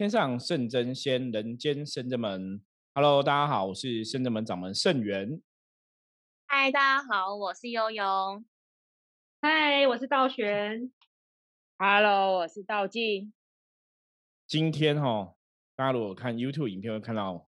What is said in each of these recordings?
天上圣真仙，人间圣真门。Hello，大家好，我是圣真门掌门圣元。嗨，大家好，我是悠悠。嗨，我是道玄。Hello，我是道静。今天哈，大家如果看 YouTube 影片会看到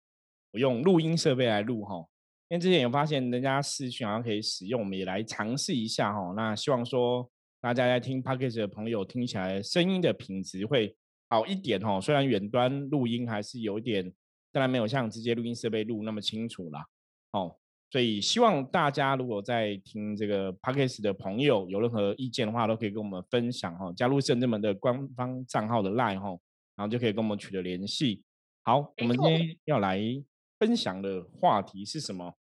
我用录音设备来录哈，因为之前有发现人家视讯好像可以使用，我们也来尝试一下哈。那希望说大家在听 Podcast 的朋友听起来声音的品质会好一点哦。虽然远端录音还是有点，当然没有像直接录音设备录那么清楚啦。哦。所以希望大家如果在听这个 podcast 的朋友有任何意见的话，都可以跟我们分享哈。加入圣智门的官方账号的 line 哈，然后就可以跟我们取得联系。好，我们今天要来分享的话题是什么？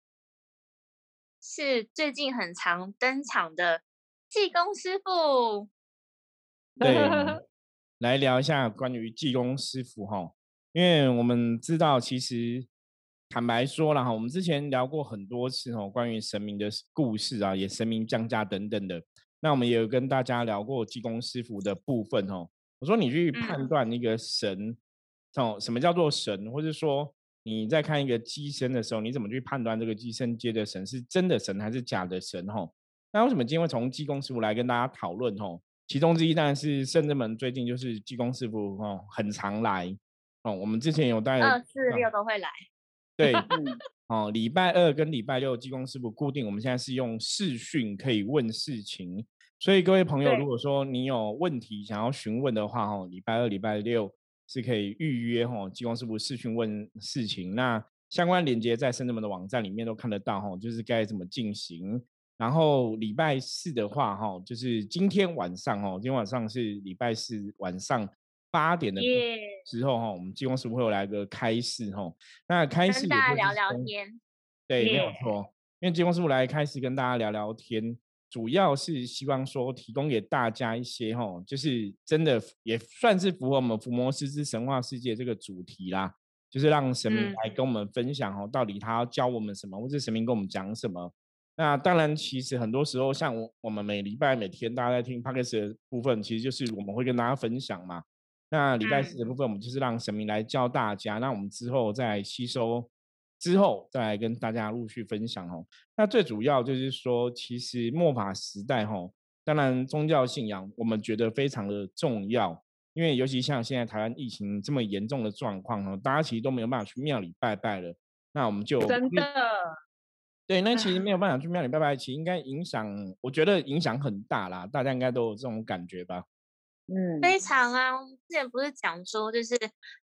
是最近很常登场的济公师傅。对，来聊一下关于济公师傅哈，因为我们知道其实。坦白说了哈，我们之前聊过很多次哦，关于神明的故事啊，也神明降价等等的。那我们也有跟大家聊过济公师傅的部分哦。我说你去判断一个神哦，什么叫做神，或者说你在看一个机身的时候，你怎么去判断这个机身接的神是真的神还是假的神？哈，那为什么今天会从济公师傅来跟大家讨论？哦，其中之一当然是圣人们最近就是济公师傅哦，很常来哦。我们之前有带二四六都会来。对，哦，礼拜二跟礼拜六，技工师傅固定，我们现在是用视讯可以问事情，所以各位朋友，如果说你有问题想要询问的话，哈，礼拜二、礼拜六是可以预约，哈，技工师傅视讯问事情。那相关链接在深圳门的网站里面都看得到，哈，就是该怎么进行。然后礼拜四的话，哈，就是今天晚上，哈，今天晚上是礼拜四晚上。八点的时候哈，我们金公师傅会有来个开示哈。那开示跟大家聊聊天，对，没有错。因为金公师傅来开始跟大家聊聊天，主要是希望说提供给大家一些哈，就是真的也算是符合我们伏魔师之神话世界这个主题啦。就是让神明来跟我们分享哈，到底他要教我们什么，或者神明跟我们讲什么。那当然，其实很多时候像我我们每礼拜每天大家在听 p o d c a 的部分，其实就是我们会跟大家分享嘛。那礼拜四的部分，我们就是让神明来教大家，那我们之后再吸收，之后再来跟大家陆续分享哦。那最主要就是说，其实末法时代哈，当然宗教信仰我们觉得非常的重要，因为尤其像现在台湾疫情这么严重的状况哦，大家其实都没有办法去庙里拜拜了。那我们就真的对，那其实 没有办法去庙里拜拜，其实应该影响，我觉得影响很大啦，大家应该都有这种感觉吧。嗯，非常啊！之前不是讲说，就是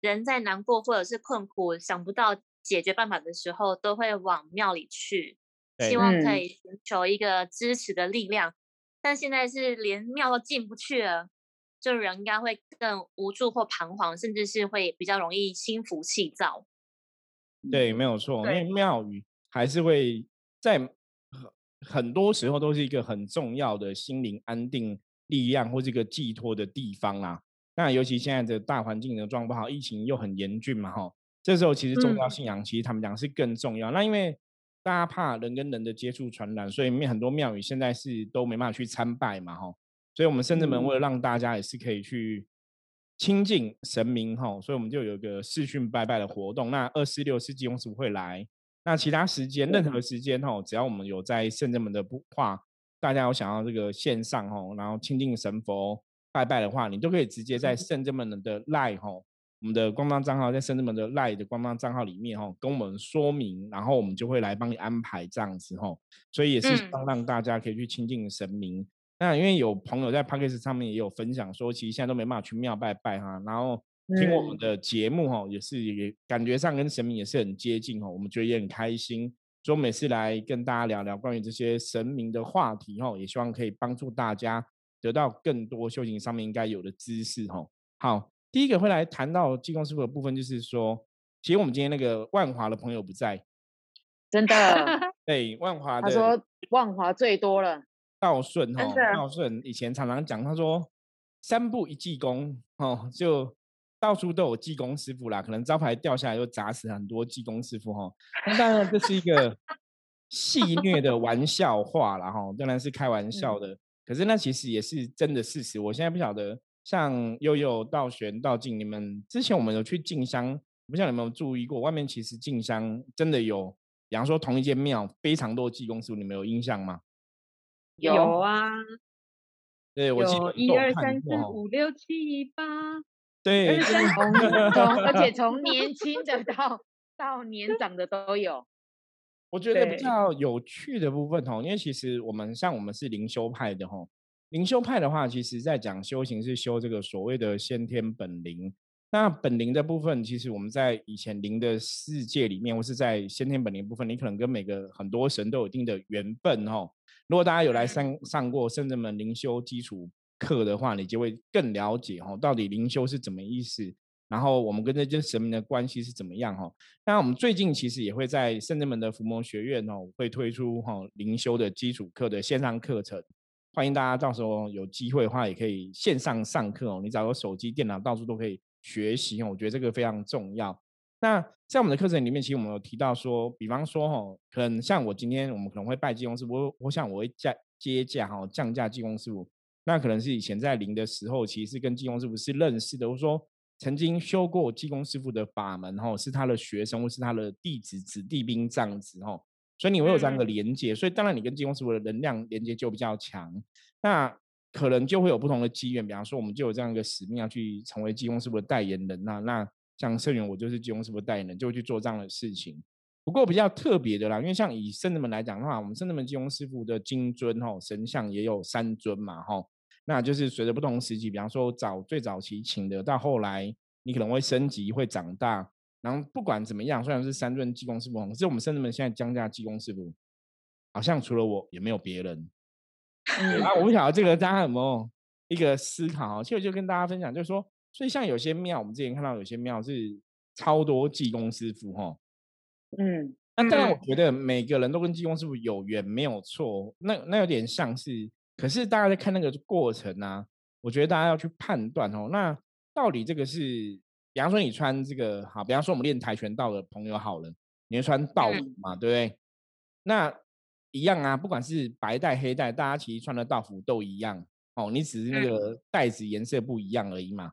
人在难过或者是困苦，想不到解决办法的时候，都会往庙里去，希望可以寻求一个支持的力量。但现在是连庙都进不去了，就人应该会更无助或彷徨，甚至是会比较容易心浮气躁。对，没有错，因为庙宇还是会在很很多时候都是一个很重要的心灵安定。力量或这个寄托的地方啦，那尤其现在的大环境的状况不好，疫情又很严峻嘛，哈，这时候其实宗教信仰其实他们讲是更重要。那因为大家怕人跟人的接触传染，所以面很多庙宇现在是都没办法去参拜嘛，哈，所以我们圣至门为了让大家也是可以去亲近神明，哈，所以我们就有一个视讯拜拜的活动。那二四六是济公师傅会来，那其他时间任何时间，哈，只要我们有在圣至门的不话。大家有想要这个线上吼，然后亲近神佛拜拜的话，你都可以直接在圣智门的赖吼，我们的官方账号在圣智门的赖的官方账号里面吼，跟我们说明，然后我们就会来帮你安排这样子吼，所以也是让让大家可以去亲近神明。那因为有朋友在 p a c k a g e 上面也有分享说，其实现在都没办法去庙拜拜哈，然后听我们的节目哈，也是也感觉上跟神明也是很接近哈，我们觉得也很开心。所以每次来跟大家聊聊关于这些神明的话题哈，也希望可以帮助大家得到更多修行上面应该有的知识哈。好，第一个会来谈到济公师傅的部分，就是说，其实我们今天那个万华的朋友不在，真的，对，万华他说万华最多了，道顺哈，道顺以前常常讲，他说三步一济公哦，就。到处都有技工师傅啦，可能招牌掉下来又砸死很多技工师傅哈。那当然这是一个戏谑的玩笑话啦哈，当然是开玩笑的。可是那其实也是真的事实。我现在不晓得像悠悠、道玄、道静，你们之前我们有去进香，不知道你有没有注意过，外面其实进香真的有，比方说同一间庙非常多技工师傅，你们有印象吗？有啊，对，我记得一二三四五六七八，对，从 从而且从年轻的到到年长的都有。我觉得比较有趣的部分哦，因为其实我们像我们是灵修派的哈，灵修派的话，其实在讲修行是修这个所谓的先天本灵。那本灵的部分，其实我们在以前灵的世界里面，或是在先天本灵部分，你可能跟每个很多神都有一定的缘分哈。如果大家有来上上过圣人们灵修基础课的话，你就会更了解哈，到底灵修是怎么意思。然后我们跟这些神明的关系是怎么样哈？那我们最近其实也会在圣人门的伏魔学院哦，会推出哈灵修的基础课的线上课程，欢迎大家到时候有机会的话也可以线上上课哦。你找个手机、电脑，到处都可以学习哦。我觉得这个非常重要。那在我们的课程里面，其实我们有提到说，比方说哈，可能像我今天我们可能会拜济公师傅，我想我会降接驾哈降价济公师傅，那可能是以前在灵的时候，其实是跟济公师傅是认识的，我说。曾经修过济公师傅的法门，吼，是他的学生或是他的弟子、子弟兵这样子，吼，所以你会有这样的连接，所以当然你跟济公师傅的能量连接就比较强，那可能就会有不同的机缘，比方说我们就有这样一个使命要去成为济公师傅的代言人，那那像圣元我就是济公师傅代言人，就会去做这样的事情。不过比较特别的啦，因为像以圣人们来讲的话，我们圣人们济公师傅的金尊，吼，神像也有三尊嘛，吼。那就是随着不同时期，比方说早最早期请的，到后来你可能会升级会长大，然后不管怎么样，虽然是三尊济公师傅，可是我们甚至们现在降价济公师傅，好像除了我也没有别人。啊，我不晓得这个大家有没有一个思考？其实就跟大家分享，就是说，所以像有些庙，我们之前看到有些庙是超多济公师傅哈。嗯，那当然我觉得每个人都跟济公师傅有缘没有错，那那有点像是。可是大家在看那个过程呢，我觉得大家要去判断哦。那到底这个是，比方说你穿这个好，比方说我们练跆拳道的朋友好了，你会穿道服嘛，对不对？那一样啊，不管是白带黑带，大家其实穿的道服都一样哦。你只是那个带子颜色不一样而已嘛，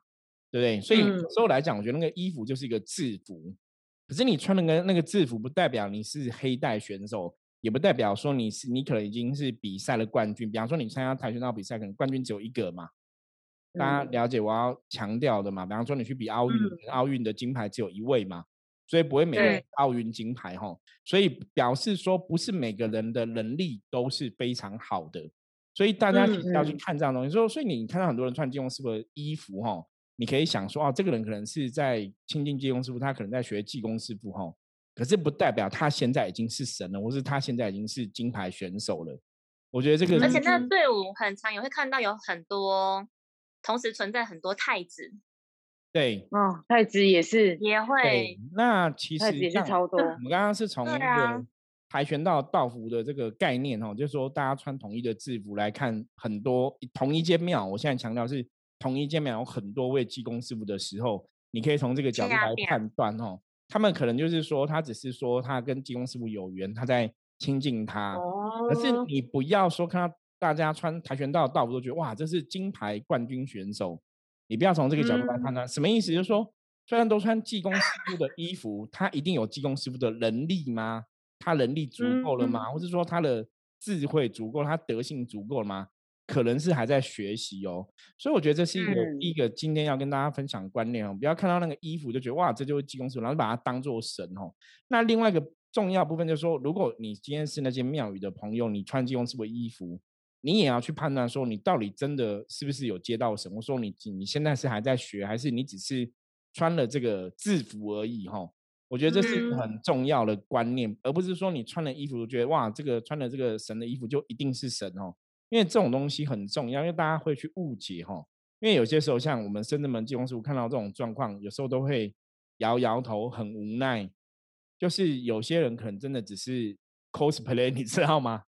对不对？所以有时候来讲，我觉得那个衣服就是一个制服。可是你穿那个那个制服，不代表你是黑带选手。也不代表说你是你可能已经是比赛的冠军，比方说你参加跆拳道比赛，可能冠军只有一个嘛。大家了解我要强调的嘛？比方说你去比奥运，奥运的金牌只有一位嘛，所以不会每个奥运金牌哈。所以表示说不是每个人的能力都是非常好的，所以大家要去看这样东西。说，所以你看到很多人穿金庸师傅的衣服哈，你可以想说哦，这个人可能是在亲近金庸师傅，他可能在学技工师傅哈。可是不代表他现在已经是神了，或是他现在已经是金牌选手了。我觉得这个，而且那个队伍很长，也会看到有很多同时存在很多太子。对，哦，太子也是也会。那其实也是超多。我们刚刚是从那个跆拳道道服的这个概念哦，就是说大家穿统一的制服来看，很多同一间庙。我现在强调是同一间庙有很多位济公师傅的时候，你可以从这个角度来判断哦。他们可能就是说，他只是说他跟济公师傅有缘，他在亲近他。哦。可是你不要说看到大家穿跆拳道道服都觉得哇，这是金牌冠军选手。你不要从这个角度来判断，什么意思？就是说，虽然都穿济公师傅的衣服，他一定有济公师傅的能力吗？他能力足够了吗？或者说他的智慧足够，他德性足够了吗？可能是还在学习哦，所以我觉得这是一个第一个今天要跟大家分享观念哦，不要看到那个衣服就觉得哇，这就是济公师傅，然后把它当做神哦。那另外一个重要部分就是说，如果你今天是那些庙宇的朋友，你穿济公师傅的衣服，你也要去判断说，你到底真的是不是有接到神，我说你你现在是还在学，还是你只是穿了这个制服而已哈？我觉得这是很重要的观念，而不是说你穿了衣服觉得哇，这个穿了这个神的衣服就一定是神哦。因为这种东西很重要，因为大家会去误解哈。因为有些时候，像我们深圳门技工师傅看到这种状况，有时候都会摇摇头，很无奈。就是有些人可能真的只是 cosplay，你知道吗？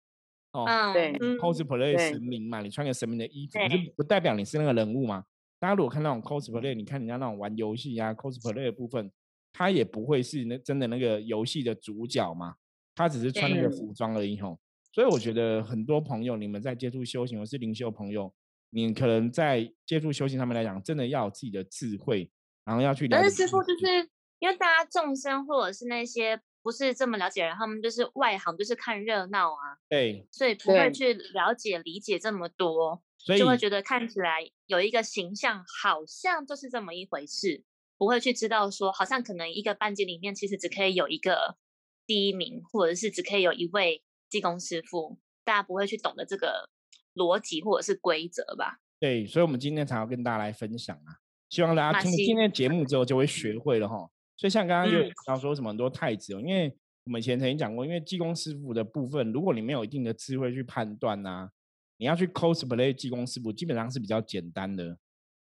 哦，对，cosplay 神明嘛，你穿个神明的衣服，就不代表你是那个人物嘛。大家如果看那种 cosplay，你看人家那种玩游戏呀 cosplay 的部分，他也不会是那真的那个游戏的主角嘛，他只是穿那个服装而已吼。所以我觉得很多朋友，你们在接触修行或是灵修朋友，你可能在接触修行上面来讲，真的要有自己的智慧，然后要去了解。但是师傅就是因为大家众生或者是那些不是这么了解人，他们就是外行，就是看热闹啊。对。所以不会去了解理解这么多，所以就会觉得看起来有一个形象，好像就是这么一回事，不会去知道说，好像可能一个班级里面其实只可以有一个第一名，或者是只可以有一位技工师傅，大家不会去懂得这个。逻辑或者是规则吧。对，所以，我们今天才要跟大家来分享啊，希望大家听今天节目之后就会学会了哈。所以，像刚刚就要说什么很多太子哦，因为我们以前曾经讲过，因为技工师傅的部分，如果你没有一定的智慧去判断呐，你要去 cosplay 技工师傅，基本上是比较简单的，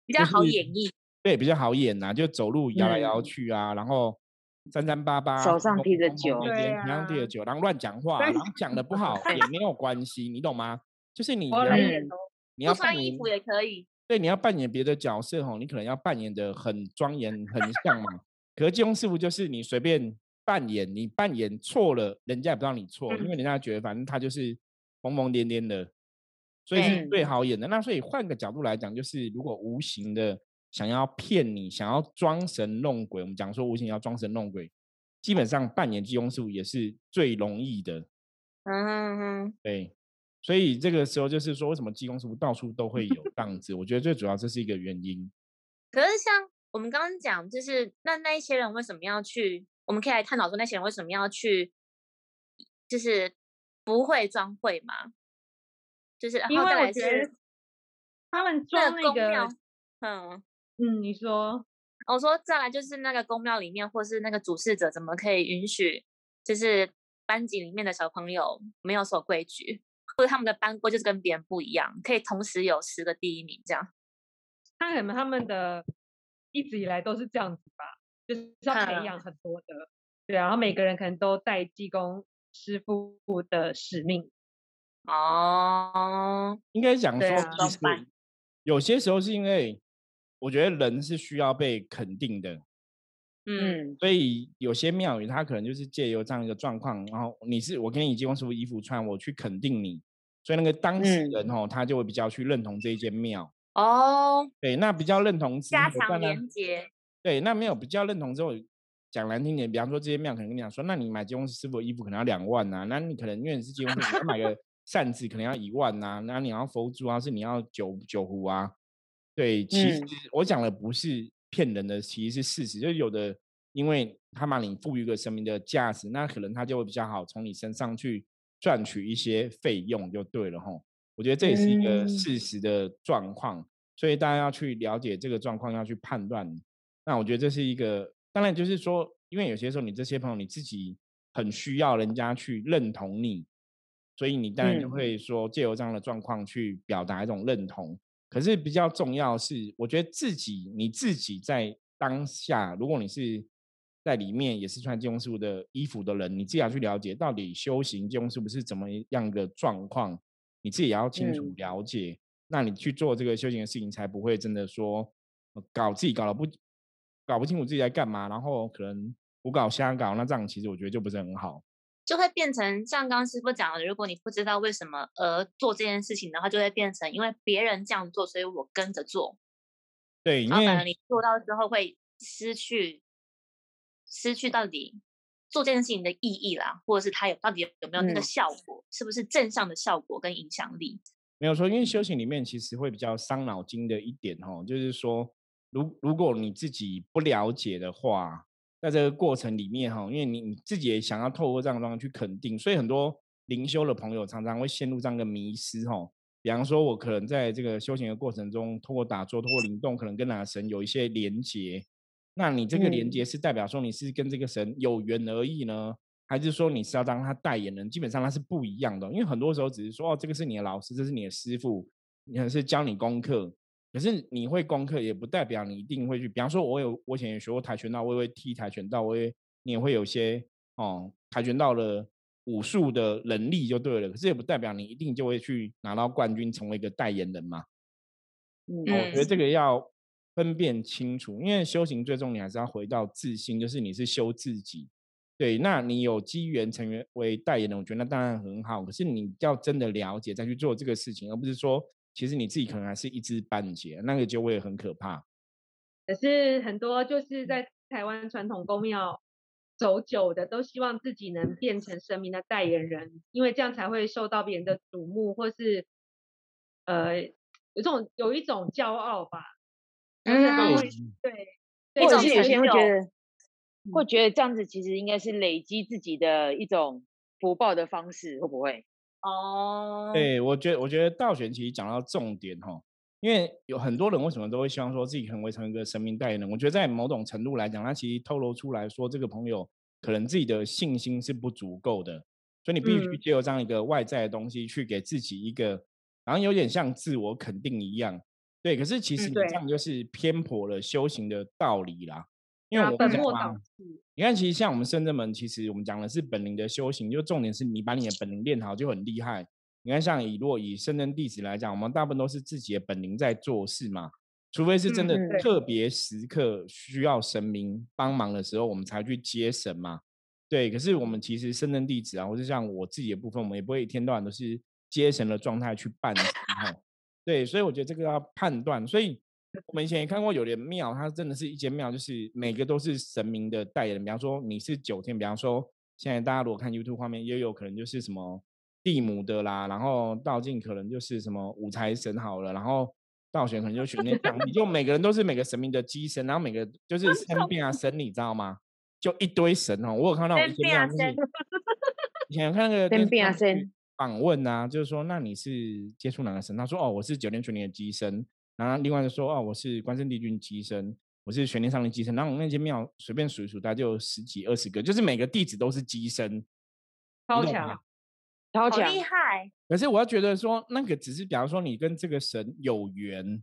比较好演绎。对，比较好演呐，就走路摇来摇去啊，然后三三八八，手上提着酒，手上提着酒，然后乱讲话，然后讲的不好 也没有关系，你懂吗？就是你要你要穿衣服也可以，对，你要扮演别的角色吼，你可能要扮演的很庄严、很像嘛。可是金庸师傅就是你随便扮演，你扮演错了，人家也不知道你错，因为人家觉得反正他就是疯疯癫癫的，所以是最好演的。那所以换个角度来讲，就是如果无形的想要骗你，想要装神弄鬼，我们讲说无形要装神弄鬼，基本上扮演金庸师傅也是最容易的。嗯哼，对。所以这个时候就是说，为什么技工师傅到处都会有这样子？我觉得最主要这是一个原因。可是像我们刚刚讲，就是那那一些人为什么要去？我们可以来探讨说，那些人为什么要去？就是不会装会嘛？就是因为我觉得他们装那个，嗯嗯，你说，我说再来就是那个公庙里面，或是那个主事者怎么可以允许？就是班级里面的小朋友没有守规矩？或者他们的班规就是跟别人不一样，可以同时有十个第一名这样。那可能他们的一直以来都是这样子吧，就是要培养很多的，对啊，然后每个人可能都带技工师傅的使命。哦，应该讲说，有些时候是因为我觉得人是需要被肯定的。嗯，所以有些庙宇它可能就是借由这样一个状况，然后你是我给你提供什么衣服穿，我去肯定你，所以那个当事人哦，他就会比较去认同这一间庙哦。对，那比较认同加强连接。对，那没有比较认同之后，讲难听点，比方说这些庙可能跟你讲说，那你买金公师傅的衣服可能要两万呐，那你可能因为你是金公师傅，买个 扇子可能要一万呐，那你要佛珠啊，是你要酒酒壶啊。对，其实我讲的不是。骗人的其实是事实，就是有的，因为他把你赋予一个生命的价值，那可能他就会比较好从你身上去赚取一些费用，就对了吼。我觉得这也是一个事实的状况，所以大家要去了解这个状况，要去判断。那我觉得这是一个，当然就是说，因为有些时候你这些朋友你自己很需要人家去认同你，所以你当然就会说借由这样的状况去表达一种认同。可是比较重要是，我觉得自己你自己在当下，如果你是在里面也是穿金庸师傅的衣服的人，你自己要去了解到底修行金庸师傅是怎么样的状况，你自己也要清楚了解，那你去做这个修行的事情，才不会真的说搞自己搞了不搞不清楚自己在干嘛，然后可能胡搞瞎搞，那这样其实我觉得就不是很好。就会变成像刚刚师傅讲的，如果你不知道为什么而做这件事情的话，就会变成因为别人这样做，所以我跟着做。对，因为你做到之后会失去失去到底做这件事情的意义啦，或者是它有到底有有没有那个效果，是不是正向的效果跟影响力？没有说，因为修行里面其实会比较伤脑筋的一点哦，就是说，如如果你自己不了解的话。在这个过程里面哈，因为你你自己也想要透过这样的状况去肯定，所以很多灵修的朋友常常会陷入这样的迷失哈。比方说，我可能在这个修行的过程中，透过打坐、透过灵动，可能跟哪个神有一些连接。那你这个连接是代表说你是跟这个神有缘而已呢，还是说你是要当他代言人？基本上它是不一样的，因为很多时候只是说哦，这个是你的老师，这是你的师傅，可能是教你功课。可是你会功课，也不代表你一定会去。比方说，我有我以前也学过跆拳道，我也会踢跆拳道，我也你也会有些哦跆拳道的武术的能力就对了。可是也不代表你一定就会去拿到冠军，成为一个代言人嘛。嗯，我觉得这个要分辨清楚，因为修行最终你还是要回到自心，就是你是修自己。对，那你有机缘成为为代言人，我觉得那当然很好。可是你要真的了解再去做这个事情，而不是说。其实你自己可能还是一知半解，那个就会很可怕。可是很多就是在台湾传统公庙走久的，都希望自己能变成神明的代言人，因为这样才会受到别人的瞩目，或是呃有这种有一种骄傲吧。嗯，对，或者是有些人会觉得，会觉得这样子其实应该是累积自己的一种福报的方式，会不会？哦，对，我觉得，我觉得道玄其实讲到重点哈，因为有很多人为什么都会希望说自己可能会成为一个神明代言人？我觉得在某种程度来讲，他其实透露出来说，这个朋友可能自己的信心是不足够的，所以你必须借由这样一个外在的东西去给自己一个，好像有点像自我肯定一样。对，可是其实你这样就是偏颇了修行的道理啦。因为我们讲，你看，其实像我们深圳门，其实我们讲的是本灵的修行，就重点是你把你的本灵练好就很厉害。你看，像以若以深圳弟子来讲，我们大部分都是自己的本灵在做事嘛，除非是真的特别时刻需要神明帮忙的时候，我们才去接神嘛。对，可是我们其实深圳弟子啊，或者像我自己的部分，我们也不会一天到晚都是接神的状态去办。对，所以我觉得这个要判断，所以。我们以前也看过有的庙，它真的是一间庙，就是每个都是神明的代言人。比方说你是九天，比方说现在大家如果看 YouTube 画面，也有可能就是什么地母的啦，然后道静可能就是什么五财神好了，然后道玄可能就玄天上帝，就每个人都是每个神明的机身，然后每个就 是三变啊神，你知道吗？就一堆神哦，我有看到一些庙就是 以前有看那个三变啊神访问啊，就是说那你是接触哪个神？他说哦，我是九天玄女的机身。然后另外就说哦，我是关圣帝君机身，我是玄天上帝机身。然后那间庙随便数一数，大概就十几二十个，就是每个弟子都是机身，超强，超强，厉害。可是我要觉得说，那个只是比方说你跟这个神有缘，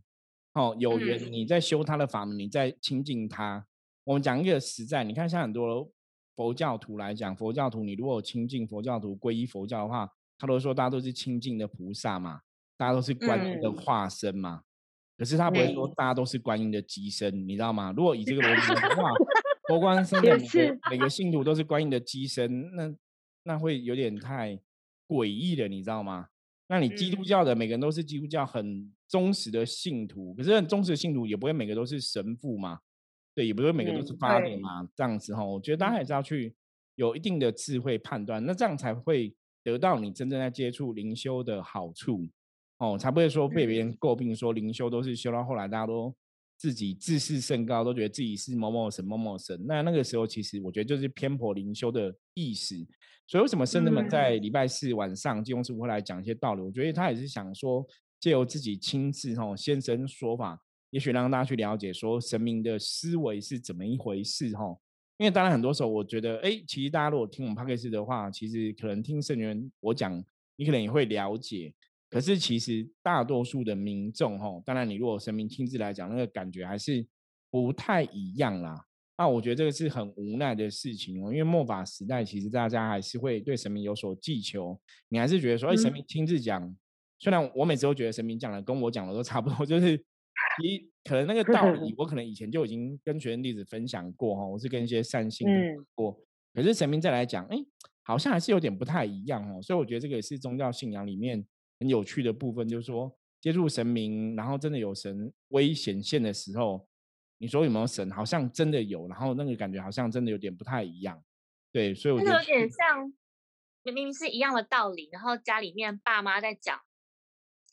哦，有缘，你在修他的法门，你在亲近他。我们讲一个实在，你看像很多佛教徒来讲，佛教徒你如果亲近佛教徒皈依佛教的话，他都说大家都是亲近的菩萨嘛，大家都是观音的化身嘛。可是他不会说大家都是观音的机身，你知道吗？如果以这个逻辑的话，佛光山的每个每个信徒都是观音的机身，那那会有点太诡异了，你知道吗？那你基督教的每个人都是基督教很忠实的信徒，可是很忠实的信徒也不会每个都是神父嘛，对，也不会每个都是发的嘛，这样子哈，我觉得大家还是要去有一定的智慧判断，那这样才会得到你真正在接触灵修的好处。哦，才不会说被别人诟病说灵修都是修到后来，大家都自己自视甚高，都觉得自己是某某神某某神。那那个时候，其实我觉得就是偏颇灵修的意识。所以为什么圣人们在礼拜四晚上金庸师傅会来讲一些道理？我觉得他也是想说，借由自己亲自吼先生说法，也许让大家去了解说神明的思维是怎么一回事吼。因为当然很多时候，我觉得哎，其实大家如果听我们 p 克斯的话，其实可能听圣元我讲，你可能也会了解。可是其实大多数的民众，吼，当然你如果神明亲自来讲，那个感觉还是不太一样啦。那我觉得这个是很无奈的事情哦，因为末法时代，其实大家还是会对神明有所寄求。你还是觉得说，哎，神明亲自讲，虽然我每次都觉得神明讲的跟我讲的都差不多，就是你可能那个道理，我可能以前就已经跟学生弟子分享过哈，我是跟一些善信过。可是神明再来讲，哎，好像还是有点不太一样哦。所以我觉得这个也是宗教信仰里面。很有趣的部分就是说，接触神明，然后真的有神威显现的时候，你说有没有神？好像真的有，然后那个感觉好像真的有点不太一样。对，所以我觉得有点像，明明是一样的道理，然后家里面爸妈在讲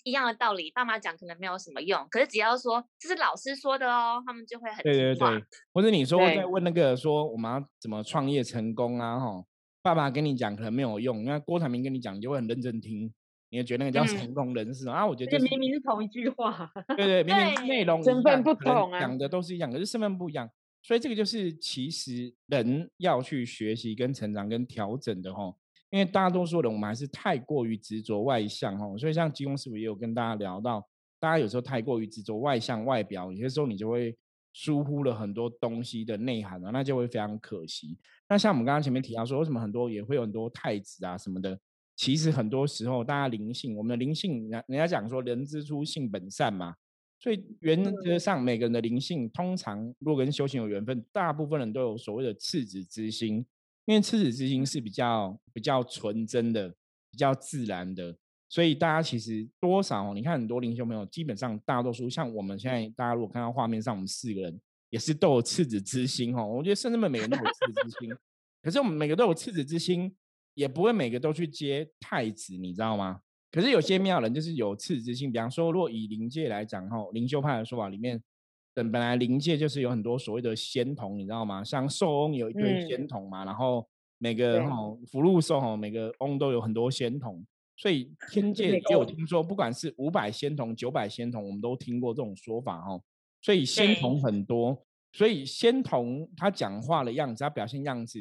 一样的道理，爸妈讲可能没有什么用，可是只要说这是老师说的哦，他们就会很对对对。或者你说在问那个说我们要怎么创业成功啊？哈，爸爸跟你讲可能没有用，那郭台铭跟你讲，你就会很认真听。你也觉得那个叫成功人士啊？我觉得明明是同一句话，对对，明明内容身份不同啊，讲的都是一样，可是身份不一样，所以这个就是其实人要去学习、跟成长、跟调整的哈。因为大多数人我们还是太过于执着外向哈，所以像金庸师傅也有跟大家聊到，大家有时候太过于执着外向外表，有些时候你就会疏忽了很多东西的内涵啊，那就会非常可惜。那像我们刚刚前面提到说，为什么很多也会有很多太子啊什么的？其实很多时候，大家灵性，我们的灵性，人人家讲说人之初性本善嘛，所以原则上每个人的灵性，通常如果跟修行有缘分，大部分人都有所谓的赤子之心，因为赤子之心是比较比较纯真的，比较自然的，所以大家其实多少，你看很多灵修朋友，基本上大多数像我们现在，大家如果看到画面上，我们四个人也是都有赤子之心哦。我觉得甚至们每个人都有赤子之心，可是我们每个都有赤子之心，也不会每个都去接太子，你知道吗？可是有些庙人就是有赤子之心，比方说，如果以灵界来讲，吼，灵修派的说法里面，本本来灵界就是有很多所谓的仙童，你知道吗？像寿翁有一堆仙童嘛，然后每个吼福禄寿吼，每个翁都有很多仙童。所以 天界也有听说，不管是五百仙童、九百仙童，我们都听过这种说法吼。所以仙童很多，所以仙童他讲话的样子，他表现样子，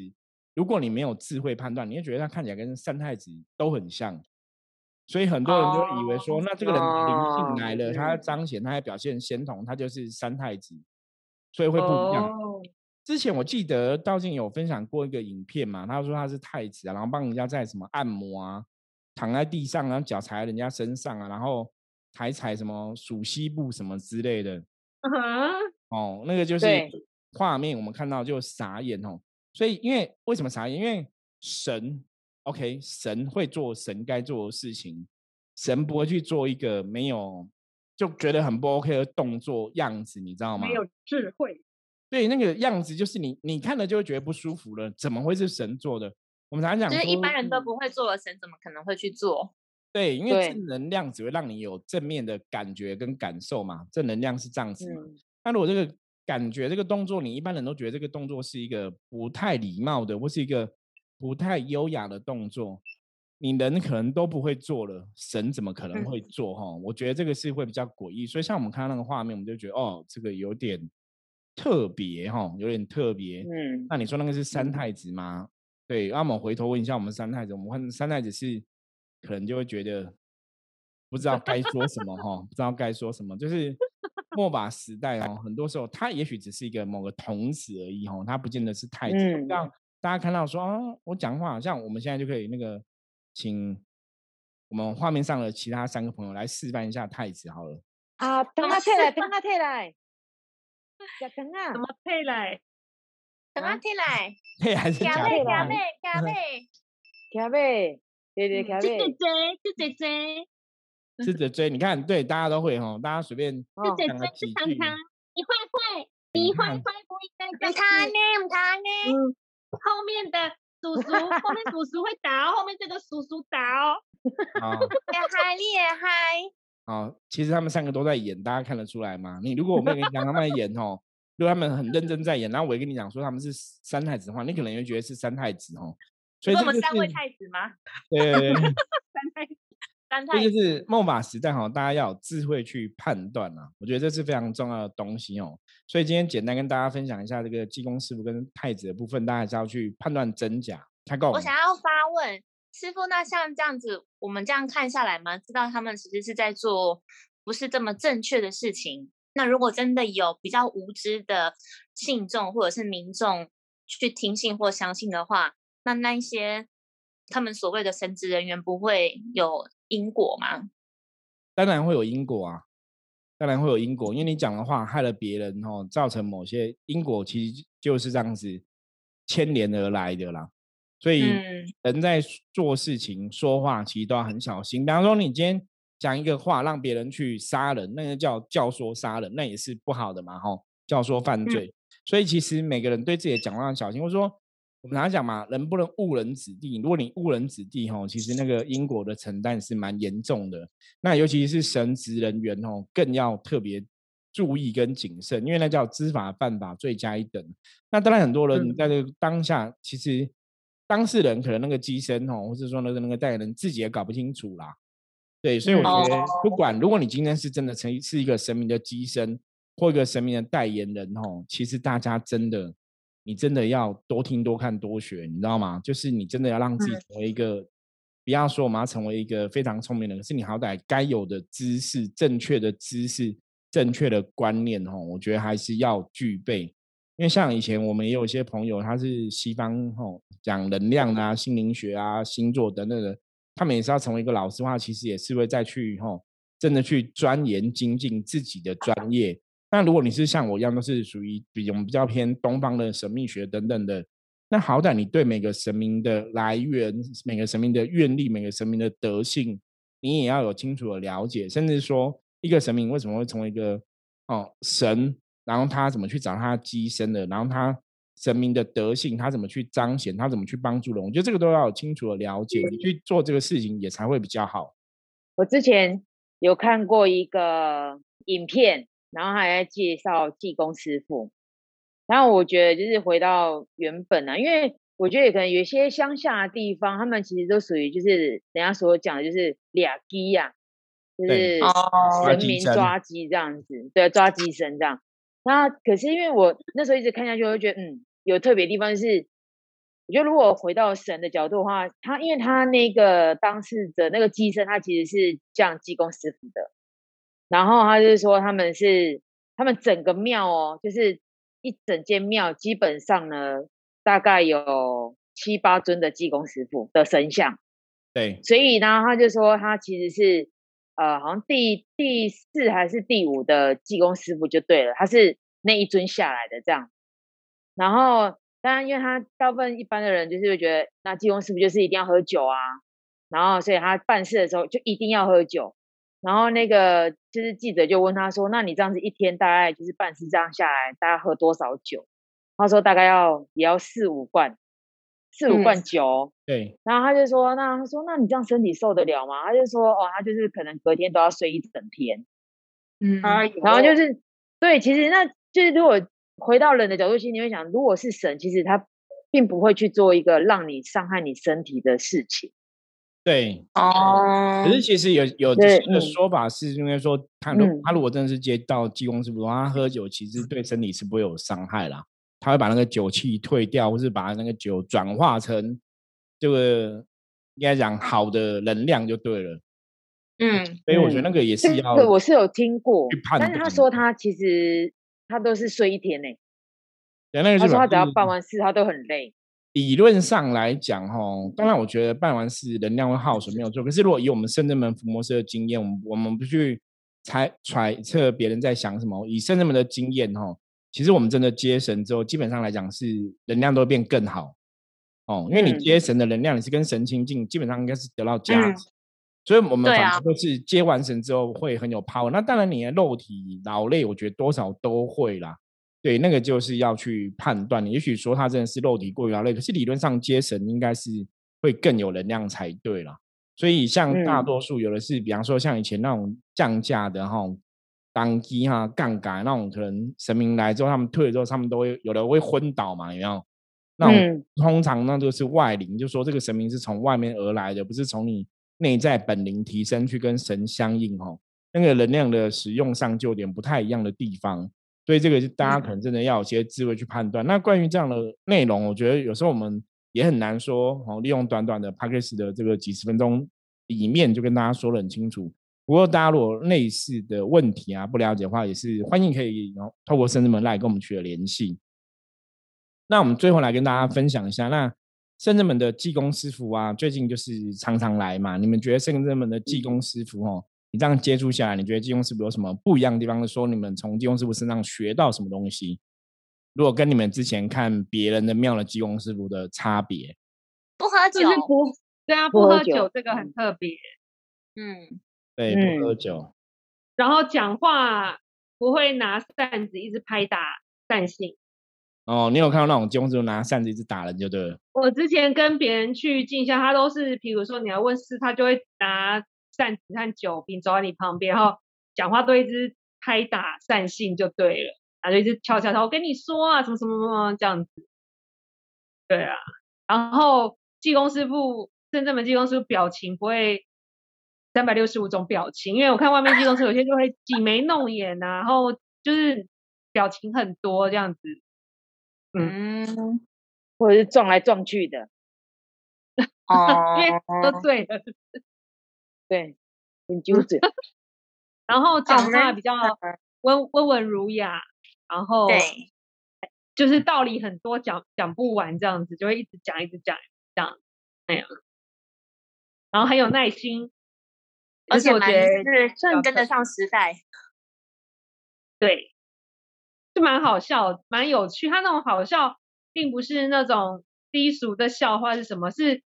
如果你没有智慧判断，你会觉得他看起来跟三太子都很像。所以很多人就以为说，那这个人灵性来了，他彰显，他还表现仙童，他就是三太子，所以会不一样。之前我记得道静有分享过一个影片嘛，他说他是太子啊，然后帮人家在什么按摩啊。躺在地上，然后脚踩在人家身上啊，然后踩踩什么属西部什么之类的，哦，那个就是画面，我们看到就傻眼哦。所以，因为为什么傻眼？因为神，OK，神会做神该做的事情，神不会去做一个没有就觉得很不 OK 的动作样子，你知道吗？没有智慧，对，那个样子就是你你看了就会觉得不舒服了，怎么会是神做的？我们常常讲，就是一般人都不会做的神，怎么可能会去做？对，因为正能量只会让你有正面的感觉跟感受嘛。正能量是这样子嘛。那如果这个感觉、这个动作，你一般人都觉得这个动作是一个不太礼貌的，或是一个不太优雅的动作，你人可能都不会做了，神怎么可能会做？哈，我觉得这个是会比较诡异。所以像我们看到那个画面，我们就觉得哦，这个有点特别哈，有点特别。嗯，那你说那个是三太子吗？对，那我们回头问一下我们三太子，我们看三太子是可能就会觉得不知道该说什么哈，不知道该说什么。就是末法时代哦，很多时候他也许只是一个某个童子而已哦，他不见得是太子。让大家看到说啊，我讲话好像我们现在就可以那个，请我们画面上的其他三个朋友来示范一下太子好了。啊，等下退来，等下退来，等啊，怎么退来？等下退来。退，还是卡贝卡贝卡贝卡贝，对对卡贝，是姐姐，是姐姐，是姐姐。你看，对，大家都会哈，大家随便是姐姐，是糖糖，你会会，你会会不应该这样。他呢？他呢？后面的叔叔，后面叔叔会打哦，后面这个叔叔打哦。好，嗨，你也嗨。好，其实他们三个都在演，大家看得出来吗？你如果我没有跟你讲他们在演哦。如果他们很认真在演，然后我也跟你讲说他们是三太子的话，你可能会觉得是三太子哦。所以我们三位太子吗？对，三太三太。这就是末法时代哈，大家要有智慧去判断啊。我觉得这是非常重要的东西哦。所以今天简单跟大家分享一下这个济公师傅跟太子的部分，大家还是要去判断真假。太够。我想要发问师傅，那像这样子，我们这样看下来吗？知道他们其实是在做不是这么正确的事情。那如果真的有比较无知的信众或者是民众去听信或相信的话，那那一些他们所谓的神职人员不会有因果吗？当然会有因果啊，当然会有因果，因为你讲的话害了别人哦，造成某些因果，其实就是这样子牵连而来的啦。所以人在做事情、说话，其实都要很小心。比方说，你今天。讲一个话让别人去杀人，那个叫教唆杀人，那也是不好的嘛，吼，教唆犯罪。所以其实每个人对自己的讲话要小心。我说，我们常讲嘛，人不能误人子弟。如果你误人子弟，吼，其实那个因果的承担是蛮严重的。那尤其是神职人员，吼，更要特别注意跟谨慎，因为那叫知法犯法，罪加一等。那当然，很多人在这个当下，其实当事人可能那个机身，吼，或者说那个那个代言人自己也搞不清楚啦。对，所以我觉得，不管如果你今天是真的成是一个神明的机身，或一个神明的代言人吼，其实大家真的，你真的要多听多看多学，你知道吗？就是你真的要让自己成为一个，不要说我们要成为一个非常聪明的人，可是你好歹该有的知识、正确的知识、正确的观念吼，我觉得还是要具备。因为像以前我们也有一些朋友，他是西方吼讲能量啊、心灵学啊、星座等等的。他们也是要成为一个老师的话，其实也是会再去吼，真的去钻研精进自己的专业。那如果你是像我一样，都是属于比我们比较偏东方的神秘学等等的，那好歹你对每个神明的来源、每个神明的愿力、每个神明的德性，你也要有清楚的了解，甚至说一个神明为什么会成为一个哦神，然后他怎么去找他机身的，然后他神明的德性，他怎么去彰显，他怎么去帮助人，我觉得这个都要有清楚的了解，你去做这个事情也才会比较好。我之前有看过一个影片，然后还在介绍技工师傅，然后我觉得就是回到原本啊，因为。我觉得可能有些乡下的地方，他们其实都属于就是人家所讲的，就是俩鸡呀，就是神明抓鸡这样子，对，抓鸡神这样。那可是因为我那时候一直看下去，我就觉得嗯，有特别地方是，我觉得如果回到神的角度的话，他因为他那个当事者那个鸡生，他其实是降济公师傅的，然后他就说他们是他们整个庙哦，就是一整间庙基本上呢。大概有七八尊的济公师傅的神像，对，所以呢，他就说他其实是呃，好像第第四还是第五的济公师傅就对了，他是那一尊下来的这样。然后当然，因为他大部分一般的人就是会觉得，那济公师傅就是一定要喝酒啊，然后所以他办事的时候就一定要喝酒。然后那个就是记者就问他说：“那你这样子一天大概就是办事这样下来，大概喝多少酒？”他说大概要也要四五罐，四五罐酒。对。然后他就说，那他说，那你这样身体受得了吗？他就说，哦，他就是可能隔天都要睡一整天。嗯。然后就是，对，其实那就是如果回到人的角度，其实你会想，如果是神，其实他并不会去做一个让你伤害你身体的事情。对。哦。可是其实有有的说法是，因为说他如他如果真的是接到济公师傅，他喝酒其实对身体是不会有伤害啦。他会把那个酒气退掉，或是把那个酒转化成这个应该讲好的能量就对了。嗯，所以我觉得那个也是要，我是有听过，但是他说他其实他都是睡一天呢。对，那个他说他只要办完事他都很累。理论上来讲，哈，当然我觉得办完事能量会耗损没有错。可是如果以我们圣正门伏魔师的经验，我们我们不去猜揣测别人在想什么，以圣正门的经验，哈。其实我们真的接神之后，基本上来讲是能量都会变更好哦，因为你接神的能量，你是跟神亲近，基本上应该是得到加持。所以我们反正都是接完神之后会很有 power。那当然你的肉体劳累，我觉得多少都会啦。对，那个就是要去判断。也许说他真的是肉体过于劳累，可是理论上接神应该是会更有能量才对啦。所以像大多数有的是，比方说像以前那种降价的哈。当机哈杠杆那种，可能神明来之后，他们退了之后，他们都会有的会昏倒嘛，有没有？那种通常那就是外灵，就说这个神明是从外面而来的，不是从你内在本灵提升去跟神相应哦。那个能量的使用上就有点不太一样的地方，所以这个是大家可能真的要有些智慧去判断。那关于这样的内容，我觉得有时候我们也很难说哦，利用短短的 p a c k a g e 的这个几十分钟里面就跟大家说的很清楚。不过，大家如果类似的问题啊不了解的话，也是欢迎可以透过深圳门来跟我们取得联系。那我们最后来跟大家分享一下，那深圳门的技工师傅啊，最近就是常常来嘛。你们觉得深圳门的技工师傅哦，你这样接触下来，你觉得金庸师傅有什么不一样的地方？说你们从金庸师傅身上学到什么东西？如果跟你们之前看别人的庙的金庸师傅的差别，不喝酒，不，对啊，不喝酒这个很特别，嗯。对，不喝酒，然后讲话不会拿扇子一直拍打扇性。哦，你有看到那种金庸师傅拿扇子一直打人就对了。我之前跟别人去进香，他都是，比如说你要问事，他就会拿扇子和酒瓶走在你旁边，然后讲话都一直拍打扇性就对了，然后一直敲敲敲，我跟你说啊，什么什么什么这样子。对啊，然后技工师傅，真正的技工师傅表情不会。三百六十五种表情，因为我看外面机动车有些就会挤眉弄眼啊，然后就是表情很多这样子，嗯，或者是撞来撞去的，哦，因为喝醉了，对，很纠结，然后讲话比较温温文儒雅，然后对，就是道理很多，讲讲不完这样子，就会一直讲一直讲这样那样，然后很有耐心。而且我觉得是算跟得上时代，对，就蛮好笑，蛮有趣。他那种好笑，并不是那种低俗的笑话，是什么？是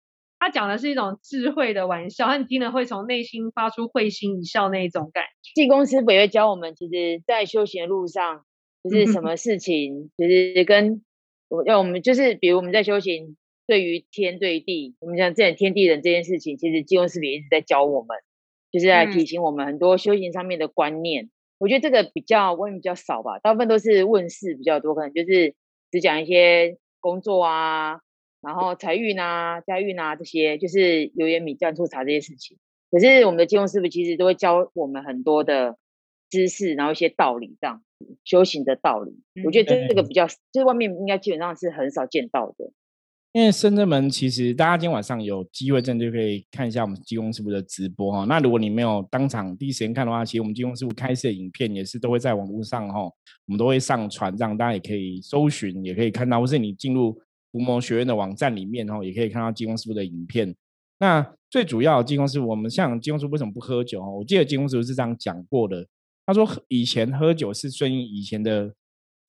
他讲的是一种智慧的玩笑，你听了会从内心发出会心一笑那一种感觉。技工师傅也会教我们，其实，在修行的路上，就是什么事情，就是跟我要我们就是，比如我们在修行，对于天对地，我们讲这点天地人这件事情，其实技工师傅也一直在教我们，就是在提醒我们很多修行上面的观念。我觉得这个比较问比较少吧，大部分都是问事比较多，可能就是只讲一些工作啊。然后财运啊、家运啊这些，就是油盐米酱醋茶这些事情。可是我们的金融师傅其实都会教我们很多的知识，然后一些道理，这样子修行的道理。我觉得这这个比较，就是外面应该基本上是很少见到的。因为深圳门其实大家今天晚上有机会，真的就可以看一下我们金融师傅的直播哈。那如果你没有当场第一时间看的话，其实我们金融师傅开设影片也是都会在网络上哈，我们都会上传，这样大家也可以搜寻，也可以看到，或是你进入。伏魔学院的网站里面，哈，也可以看到济公师傅的影片。那最主要，济公师傅，我们像济公师傅为什么不喝酒？我记得济公师傅是这样讲过的。他说，以前喝酒是顺应以前的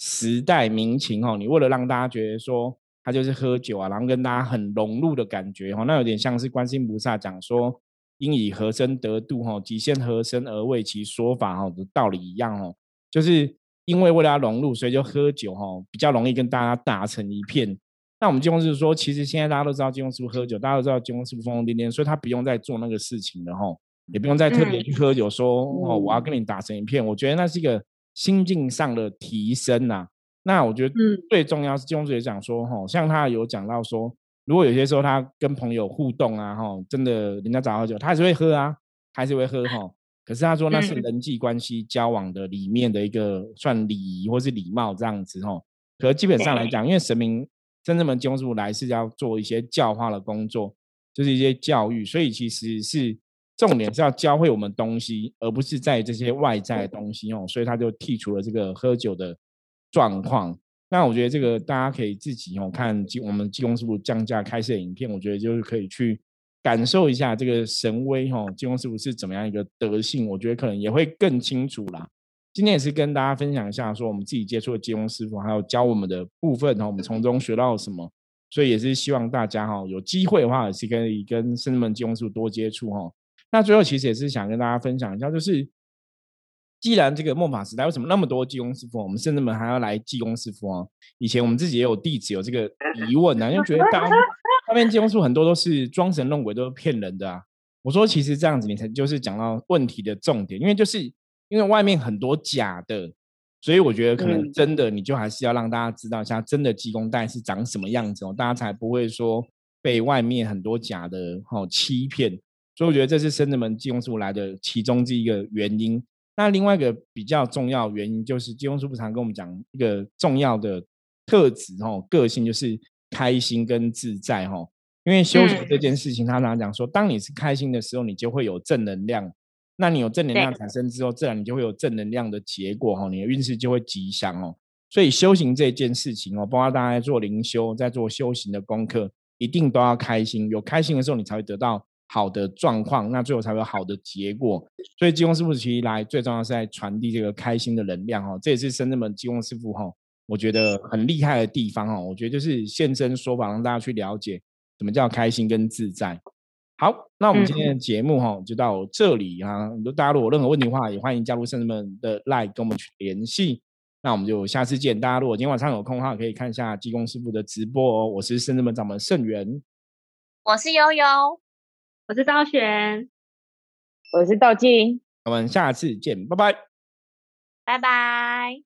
时代民情，哈，你为了让大家觉得说他就是喝酒啊，然后跟大家很融入的感觉，哈，那有点像是观世音菩萨讲说，应以和身得度，哈，极限和身而为其说法，哈的道理一样，哦，就是因为为了要融入，所以就喝酒，哈，比较容易跟大家打成一片。那我们金工师傅说，其实现在大家都知道金工师傅喝酒，大家都知道金工师傅疯疯癫癫，所以他不用再做那个事情了吼，也不用再特别去喝酒，说哦我要跟你打成一片。我觉得那是一个心境上的提升呐。那我觉得最重要是金工师傅讲说，吼，像他有讲到说，如果有些时候他跟朋友互动啊，吼，真的人家找喝酒，他还是会喝啊，还是会喝吼。可是他说那是人际关系交往的里面的一个算礼仪或是礼貌这样子吼。可基本上来讲，因为神明。真正的金师来是要做一些教化的工作，就是一些教育，所以其实是重点是要教会我们东西，而不是在这些外在的东西哦。所以他就剔除了这个喝酒的状况。那我觉得这个大家可以自己哦看我们金工师傅降价开设影片，我觉得就是可以去感受一下这个神威哦，金工师傅是怎么样一个德性，我觉得可能也会更清楚啦。今天也是跟大家分享一下，说我们自己接触的金融师傅，还有教我们的部分哈，我们从中学到什么，所以也是希望大家哈有机会的话，也是可以跟圣人们金融师傅多接触哈。那最后其实也是想跟大家分享一下，就是既然这个末法时代为什么那么多技工师傅，我们甚至们还要来技工师傅啊？以前我们自己也有弟子有这个疑问呢，因为觉得大外面技工师傅很多都是装神弄鬼，都是骗人的啊。我说其实这样子，你才就是讲到问题的重点，因为就是。因为外面很多假的，所以我觉得可能真的，你就还是要让大家知道一下真的济公蛋是长什么样子哦，大家才不会说被外面很多假的哈欺骗。所以我觉得这是深圳门济公师傅来的其中之一个原因。那另外一个比较重要原因就是济公师傅常跟我们讲一个重要的特质哦，个性就是开心跟自在哈。因为修行这件事情，他常常讲说，当你是开心的时候，你就会有正能量。那你有正能量产生之后，自然你就会有正能量的结果哈，你的运势就会吉祥哦。所以修行这件事情哦，包括大家在做灵修，在做修行的功课，一定都要开心。有开心的时候，你才会得到好的状况，那最后才会有好的结果。所以济公师傅其实来最重要是在传递这个开心的能量哈，这也是深圳门济公师傅哈，我觉得很厉害的地方哈。我觉得就是现身说法，让大家去了解什么叫开心跟自在。好，那我们今天的节目哈就到这里啊。如果大家如果有任何问题的话，也欢迎加入圣人们的 Line 跟我们去联系。那我们就下次见。大家如果今天晚上有空的话，可以看一下济公师傅的直播哦。我是圣人们掌门圣元，我是悠悠，我是张璇，我是道静。我们下次见，拜拜，拜拜。